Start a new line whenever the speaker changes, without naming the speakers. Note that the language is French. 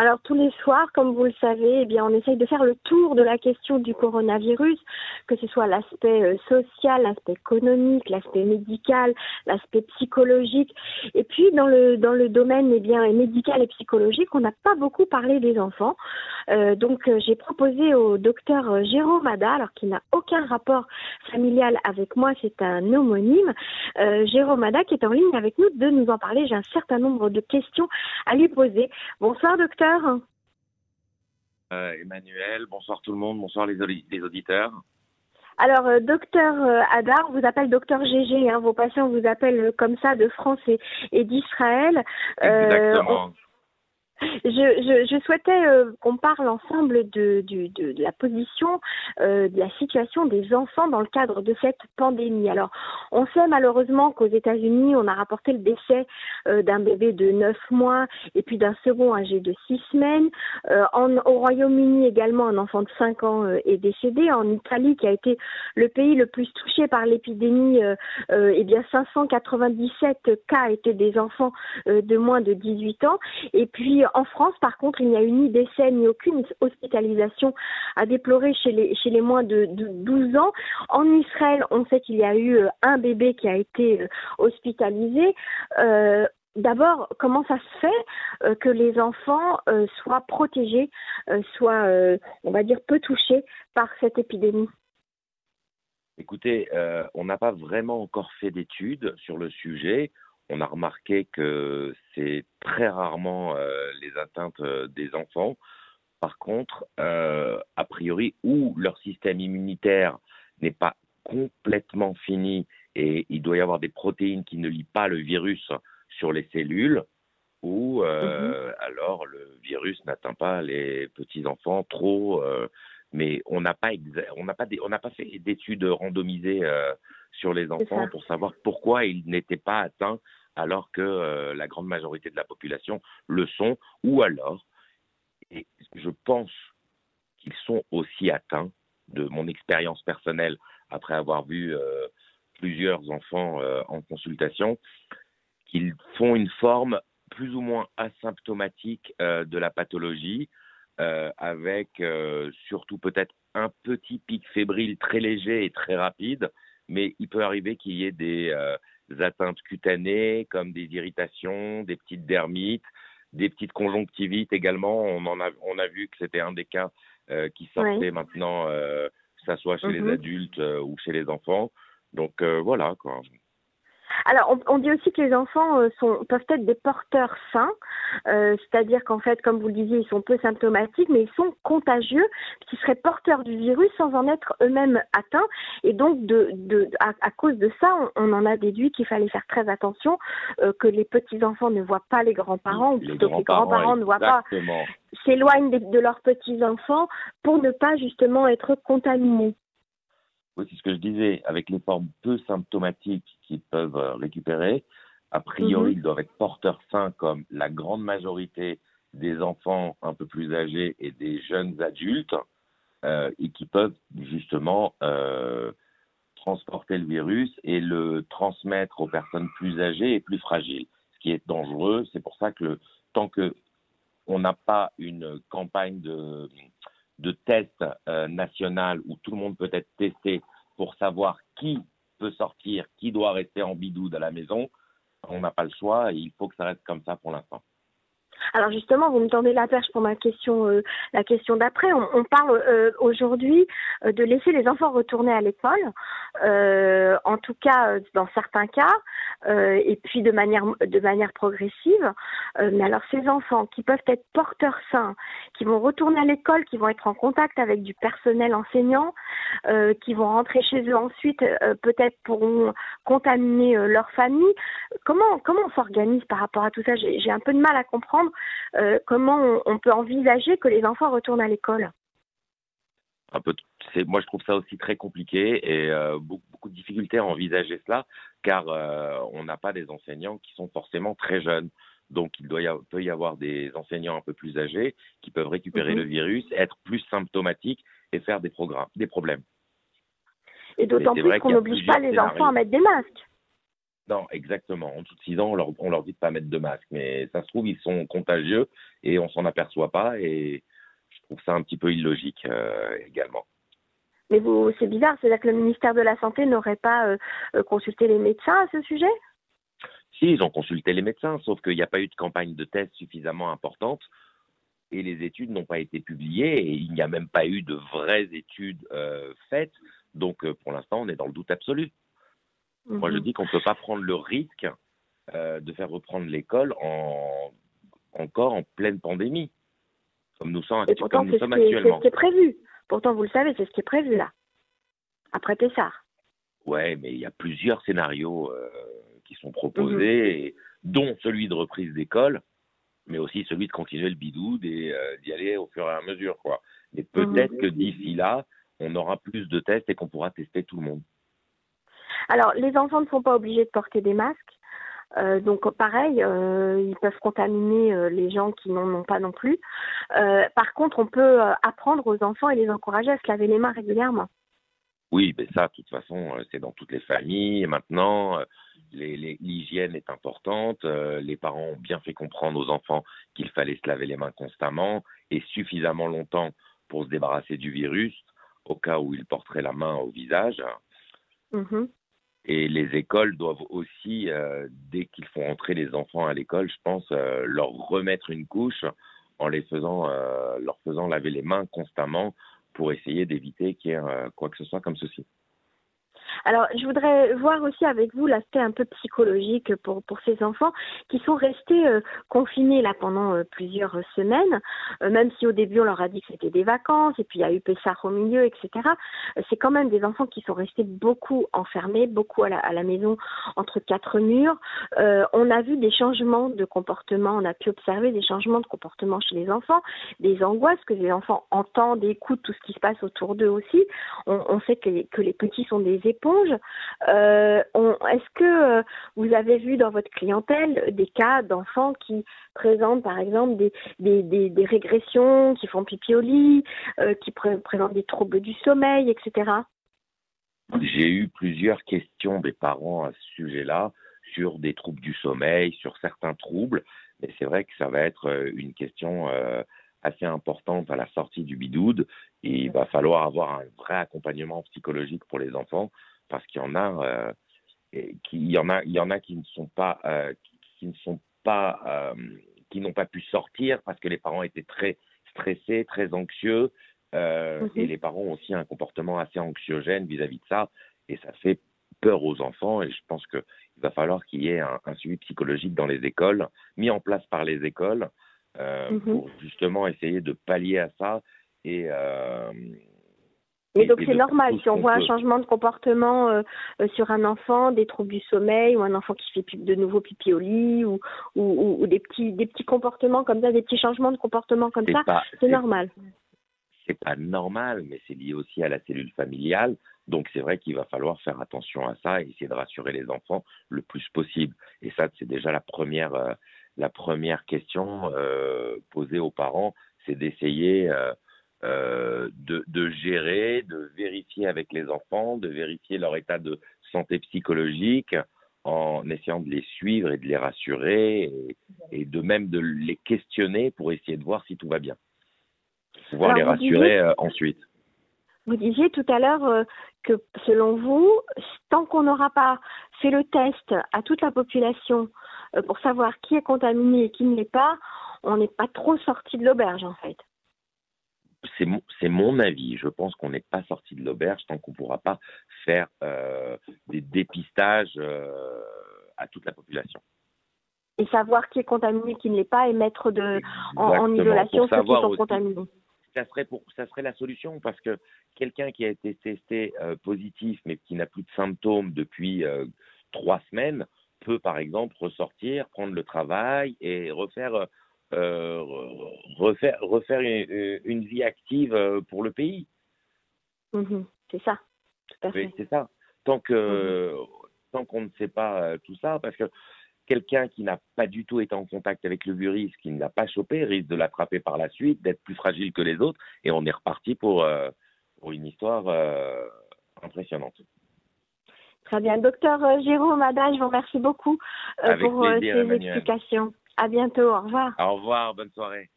Alors tous les soirs, comme vous le savez, eh bien on essaye de faire le tour de la question du coronavirus, que ce soit l'aspect euh, social, l'aspect économique, l'aspect médical, l'aspect psychologique. Et puis dans le dans le domaine eh bien médical et psychologique, on n'a pas beaucoup parlé des enfants. Euh, donc euh, j'ai proposé au docteur Jérôme Ada, alors qu'il n'a aucun rapport familial avec moi, c'est un homonyme, Jérôme Ada qui est en ligne avec nous, de nous en parler. J'ai un certain nombre de questions à lui poser. Bonsoir docteur.
Euh, Emmanuel, bonsoir tout le monde, bonsoir les, auditeurs.
Alors, euh, docteur euh, Adar vous appelle docteur GG, hein, vos patients vous appellent comme ça de France et, d'Israël.
Exactement.
Je, je, souhaitais euh, qu'on parle ensemble de, la position, euh, de la situation des enfants dans le cadre de cette pandémie. Alors, on sait malheureusement qu'aux États-Unis, on a rapporté le décès euh, d'un bébé de 9 mois et puis d'un second âgé de 6 semaines. Au Royaume-Uni également, un enfant de 5 ans est décédé. En Italie, qui a été le pays le plus touché par l'épidémie, eh bien 597 cas étaient des enfants de moins de 18 ans. Et puis en France, par contre, il n'y a eu ni décès ni aucune hospitalisation à déplorer chez les, moins de, 12 ans. En Israël, on sait qu'il y a eu euh, un bébé qui a été euh, hospitalisé. Euh, d'abord, comment ça se fait que les enfants soient protégés, soient, on va dire, peu touchés par cette épidémie?
Écoutez, on n'a pas vraiment encore fait d'études sur le sujet on a remarqué que c'est très rarement euh, les atteintes euh, des enfants. Par contre, euh, a priori, où leur système immunitaire n'est pas complètement fini et il doit y avoir des protéines qui ne lient pas le virus sur les cellules, ou mhm. alors le virus n'atteint pas les petits enfants trop. mais on n'a pas on n'a pas on n'a pas fait d'études randomisées sur les enfants pour savoir pourquoi ils n'étaient pas atteints alors que euh, la grande majorité de la population le sont, ou alors, et je pense qu'ils sont aussi atteints de mon expérience personnelle après avoir vu euh, plusieurs enfants euh, en consultation, qu'ils font une forme plus ou moins asymptomatique de la pathologie, avec surtout peut-être un petit pic fébrile très léger et très rapide, mais il peut arriver qu'il y ait des, atteintes cutanées comme des irritations, des petites dermites, des petites conjonctivites également. On, en a, on a vu que c'était un des cas euh, qui sortait maintenant, euh, que ce soit chez les mhm. adultes euh, ou chez les enfants. Donc voilà quoi.
Alors, on, dit aussi que les enfants euh, sont, peuvent être des porteurs sains, euh, c'est-à-dire qu'en fait, comme vous le disiez, ils sont peu symptomatiques, mais ils sont contagieux, qui seraient porteurs du virus sans en être eux-mêmes atteints. Et donc, de, de, à, cause de ça, on, en a déduit qu'il fallait faire très attention, euh, que les petits-enfants ne voient pas les grands-parents, ou plutôt que les grands-parents ne voient pas s'éloignent de, de leurs petits-enfants pour ne pas justement être contaminés.
Oui, c'est ce que je disais, avec les formes peu symptomatiques qu'ils peuvent euh, récupérer, a priori, mhm. ils doivent être porteurs sains comme la grande majorité des enfants un peu plus âgés et des jeunes adultes, euh, et qui peuvent justement euh, transporter le virus et le transmettre aux personnes plus âgées et plus fragiles, ce qui est dangereux. C'est pour ça que tant que on n'a pas une campagne de de tests euh, national où tout le monde peut être testé pour savoir qui peut sortir, qui doit rester en bidoude à la maison, on n'a pas le choix et il faut que ça reste comme ça pour l'instant.
Alors justement, vous me tendez la perche pour ma question, euh, la question d'après. On, parle euh, aujourd'hui euh, de laisser les enfants retourner à l'école, en tout cas dans certains cas, et puis de manière progressive. mais alors ces enfants qui peuvent être porteurs sains, qui vont retourner à l'école, qui vont être en contact avec du personnel enseignant, qui vont rentrer chez eux ensuite, peut-être pourront contaminer leur famille. Comment comment on s'organise par rapport à tout ça? J'ai un peu de mal à comprendre euh, comment on, peut envisager que les enfants retournent à l'école
un peu, moi je trouve ça aussi très compliqué et euh, beaucoup, de difficultés à envisager cela car euh, on n'a pas des enseignants qui sont forcément très jeunes. Donc il doit y peut y avoir des enseignants un peu plus âgés qui peuvent récupérer mhm. le virus, être plus symptomatiques et faire des programmes, des problèmes.
Et d'autant plus qu'on n'oblige pas les enfants à mettre des masques.
Non, exactement. En dessous de 6 ans, on leur, on leur dit de pas mettre de masque. Mais ça se trouve, ils sont contagieux et on s'en aperçoit pas. Et je trouve ça un petit peu illogique euh, également.
Mais vous, c'est bizarre, c'est-à-dire que le ministère de la Santé n'aurait pas euh, euh, consulté les médecins à ce sujet?
Si, ils ont consulté les médecins, sauf qu'il n'y a pas eu de campagne de tests suffisamment importante et les études n'ont pas été publiées et il n'y a même pas eu de vraies études faites. Donc, pour l'instant, on est dans le doute absolu. Moi, je mhm. dis qu'on ne peut pas prendre le risque de faire reprendre l'école en, encore en pleine pandémie, comme nous sommes, comme nous sommes actuellement.
C'est ce qui est prévu. Pourtant, vous le savez, c'est ce qui est prévu là, après Pessard.
Ouais, mais il y a plusieurs scénarios euh, qui sont proposés, mhm. dont celui de reprise d'école, mais aussi celui de continuer le bidou et euh, d'y aller au fur et à mesure. Quoi. Peut-être mhm. que d'ici là, on aura plus de tests et qu'on pourra tester tout le monde.
Alors, les enfants ne sont pas obligés de porter des masques. Euh, donc pareil, euh, ils peuvent contaminer euh, les gens qui n'en ont pas non plus. par contre, on peut apprendre aux enfants et les encourager à se laver les mains régulièrement.
Oui, mais ça, de toute façon, c'est dans toutes les familles. maintenant, l'hygiène est importante. les parents ont bien fait comprendre aux enfants qu'il fallait se laver les mains constamment et suffisamment longtemps pour se débarrasser du virus, au cas où ils porteraient la main au visage. Mmh et les écoles doivent aussi, euh, dès qu'ils font entrer les enfants à l'école, je pense, euh, leur remettre une couche en les faisant, euh, leur faisant laver les mains constamment pour essayer d'éviter qu'il y ait quoi que ce soit comme ceci.
Alors, je voudrais voir aussi avec vous l'aspect un peu psychologique pour, pour ces enfants qui sont restés euh, confinés là pendant euh, plusieurs semaines, euh, même si au début on leur a dit que c'était des vacances et puis il y a eu Pessah au milieu, etc. c'est quand même des enfants qui sont restés beaucoup enfermés, beaucoup à la, maison entre quatre murs. on a vu des changements de comportement, on a pu observer des changements de comportement chez les enfants, des angoisses que les enfants entendent, écoutent tout ce qui se passe autour d'eux aussi. On, on sait que que les petits sont des euh, est-ce que euh, vous avez vu dans votre clientèle des cas d'enfants qui présentent par exemple des, régressions, qui font pipi au lit, euh, qui présentent des troubles du sommeil, etc.
J'ai eu plusieurs questions des parents à ce sujet-là sur des troubles du sommeil, sur certains troubles, mais c'est vrai que ça va être une question assez importante à la sortie du bidoude. Il va falloir avoir un vrai accompagnement psychologique pour les enfants parce qu'il y en a, euh, qui, il y en a, il y en a qui ne sont pas, euh, qui, ne sont pas, euh, qui n'ont pas pu sortir parce que les parents étaient très stressés, très anxieux, mhm. et les parents ont aussi un comportement assez anxiogène vis-à-vis de ça, et ça fait peur aux enfants. Et je pense qu'il va falloir qu'il y ait un, suivi psychologique dans les écoles, mis en place par les écoles, mhm. pour justement essayer de pallier à ça et
mais donc c'est normal si on voit un changement de comportement euh, euh, sur un enfant, des troubles du sommeil ou un enfant qui fait de nouveau pipi au lit ou, ou, ou, des petits des petits comportements comme ça, des petits changements de comportement comme ça, c'est normal.
C'est pas normal, mais c'est lié aussi à la cellule familiale. Donc c'est vrai qu'il va falloir faire attention à ça et essayer de rassurer les enfants le plus possible. Et ça c'est déjà la première euh, la première question posée aux parents, c'est d'essayer euh, de, de, gérer, de vérifier avec les enfants, de vérifier leur état de santé psychologique en essayant de les suivre et de les rassurer et, de même de les questionner pour essayer de voir si tout va bien. Pouvoir les rassurer euh, ensuite.
Vous disiez tout à l'heure euh, que selon vous, tant qu'on n'aura pas fait le test à toute la population pour savoir qui est contaminé et qui ne l'est pas, on n'est pas trop sorti de l'auberge en fait
c'est mon, mon, avis. Je pense qu'on n'est pas sorti de l'auberge tant qu'on ne pourra pas faire euh, des dépistages euh, à toute la population.
Et savoir qui est contaminé, qui ne l'est pas, et mettre de, en, isolation ceux qui sont contaminés.
Ça serait, pour, ça serait la solution parce que quelqu'un qui a été testé euh, positif mais qui n'a plus de symptômes depuis trois semaines peut par exemple ressortir, prendre le travail et refaire euh, refaire, refaire une, vie active euh, pour le pays.
Mhm, c'est ça,
C'est ça. Tant que mhm. tant qu'on ne sait pas euh, tout ça, parce que quelqu'un qui n'a pas du tout été en contact avec le virus, qui ne l'a pas chopé, risque de l'attraper par la suite, d'être plus fragile que les autres, et on est reparti pour, pour une histoire impressionnante.
Très bien. Docteur euh, Jérôme Ada, je vous remercie beaucoup euh, pour euh,
plaisir,
ces
Emmanuel.
explications. À bientôt. Au revoir.
Au revoir, bonne soirée.